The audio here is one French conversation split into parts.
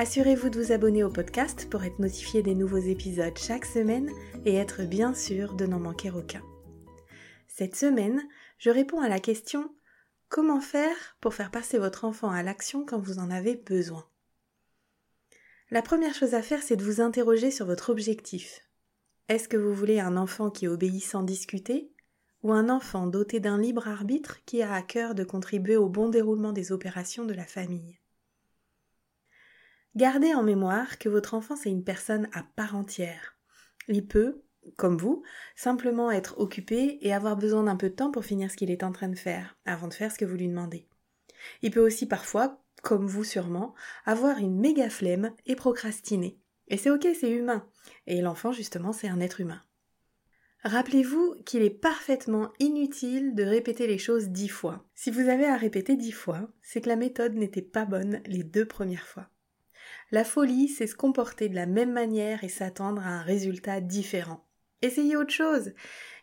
Assurez-vous de vous abonner au podcast pour être notifié des nouveaux épisodes chaque semaine et être bien sûr de n'en manquer aucun. Cette semaine, je réponds à la question Comment faire pour faire passer votre enfant à l'action quand vous en avez besoin? La première chose à faire, c'est de vous interroger sur votre objectif. Est-ce que vous voulez un enfant qui obéit sans discuter ou un enfant doté d'un libre arbitre qui a à cœur de contribuer au bon déroulement des opérations de la famille? Gardez en mémoire que votre enfant c'est une personne à part entière. Il peut, comme vous, simplement être occupé et avoir besoin d'un peu de temps pour finir ce qu'il est en train de faire, avant de faire ce que vous lui demandez. Il peut aussi parfois, comme vous sûrement, avoir une méga flemme et procrastiner. Et c'est ok, c'est humain. Et l'enfant, justement, c'est un être humain. Rappelez-vous qu'il est parfaitement inutile de répéter les choses dix fois. Si vous avez à répéter dix fois, c'est que la méthode n'était pas bonne les deux premières fois. La folie, c'est se comporter de la même manière et s'attendre à un résultat différent. Essayez autre chose.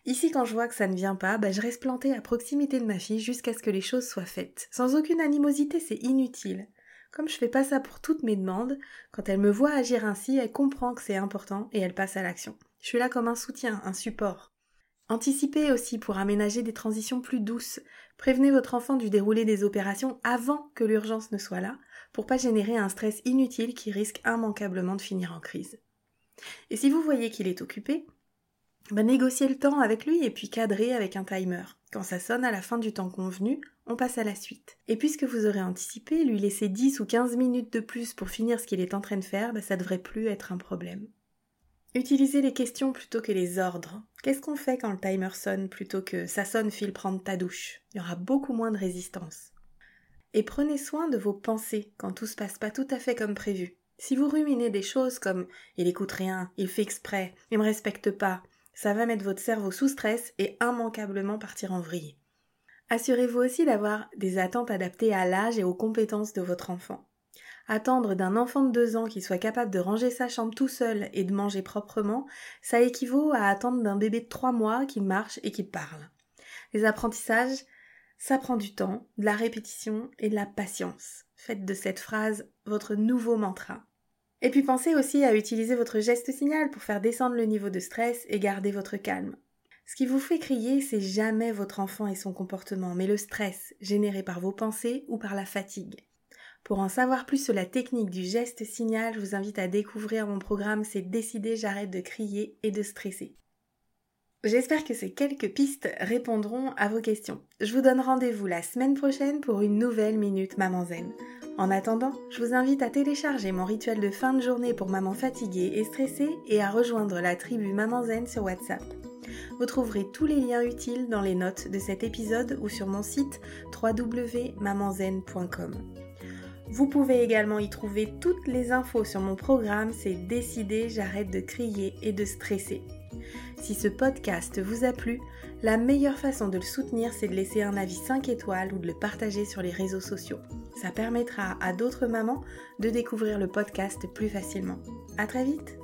Ici, quand je vois que ça ne vient pas, bah, je reste plantée à proximité de ma fille jusqu'à ce que les choses soient faites. Sans aucune animosité, c'est inutile. Comme je fais pas ça pour toutes mes demandes, quand elle me voit agir ainsi, elle comprend que c'est important et elle passe à l'action. Je suis là comme un soutien, un support. Anticipez aussi pour aménager des transitions plus douces. Prévenez votre enfant du déroulé des opérations avant que l'urgence ne soit là, pour pas générer un stress inutile qui risque immanquablement de finir en crise. Et si vous voyez qu'il est occupé, ben négociez le temps avec lui et puis cadrez avec un timer. Quand ça sonne à la fin du temps convenu, on passe à la suite. Et puisque vous aurez anticipé, lui laisser 10 ou 15 minutes de plus pour finir ce qu'il est en train de faire, ben ça devrait plus être un problème. Utilisez les questions plutôt que les ordres. Qu'est-ce qu'on fait quand le timer sonne plutôt que ça sonne file prendre ta douche? Il y aura beaucoup moins de résistance. Et prenez soin de vos pensées quand tout se passe pas tout à fait comme prévu. Si vous ruminez des choses comme il écoute rien, il fait exprès, il me respecte pas, ça va mettre votre cerveau sous stress et immanquablement partir en vrille. Assurez-vous aussi d'avoir des attentes adaptées à l'âge et aux compétences de votre enfant. Attendre d'un enfant de deux ans qu'il soit capable de ranger sa chambre tout seul et de manger proprement, ça équivaut à attendre d'un bébé de trois mois qui marche et qui parle. Les apprentissages, ça prend du temps, de la répétition et de la patience. Faites de cette phrase votre nouveau mantra. Et puis pensez aussi à utiliser votre geste signal pour faire descendre le niveau de stress et garder votre calme. Ce qui vous fait crier, c'est jamais votre enfant et son comportement, mais le stress généré par vos pensées ou par la fatigue. Pour en savoir plus sur la technique du geste signal, je vous invite à découvrir mon programme C'est décider, j'arrête de crier et de stresser. J'espère que ces quelques pistes répondront à vos questions. Je vous donne rendez-vous la semaine prochaine pour une nouvelle Minute Maman Zen. En attendant, je vous invite à télécharger mon rituel de fin de journée pour maman fatiguée et stressée et à rejoindre la tribu Maman Zen sur WhatsApp. Vous trouverez tous les liens utiles dans les notes de cet épisode ou sur mon site www.mamanzen.com. Vous pouvez également y trouver toutes les infos sur mon programme C'est décidé, j'arrête de crier et de stresser. Si ce podcast vous a plu, la meilleure façon de le soutenir, c'est de laisser un avis 5 étoiles ou de le partager sur les réseaux sociaux. Ça permettra à d'autres mamans de découvrir le podcast plus facilement. À très vite!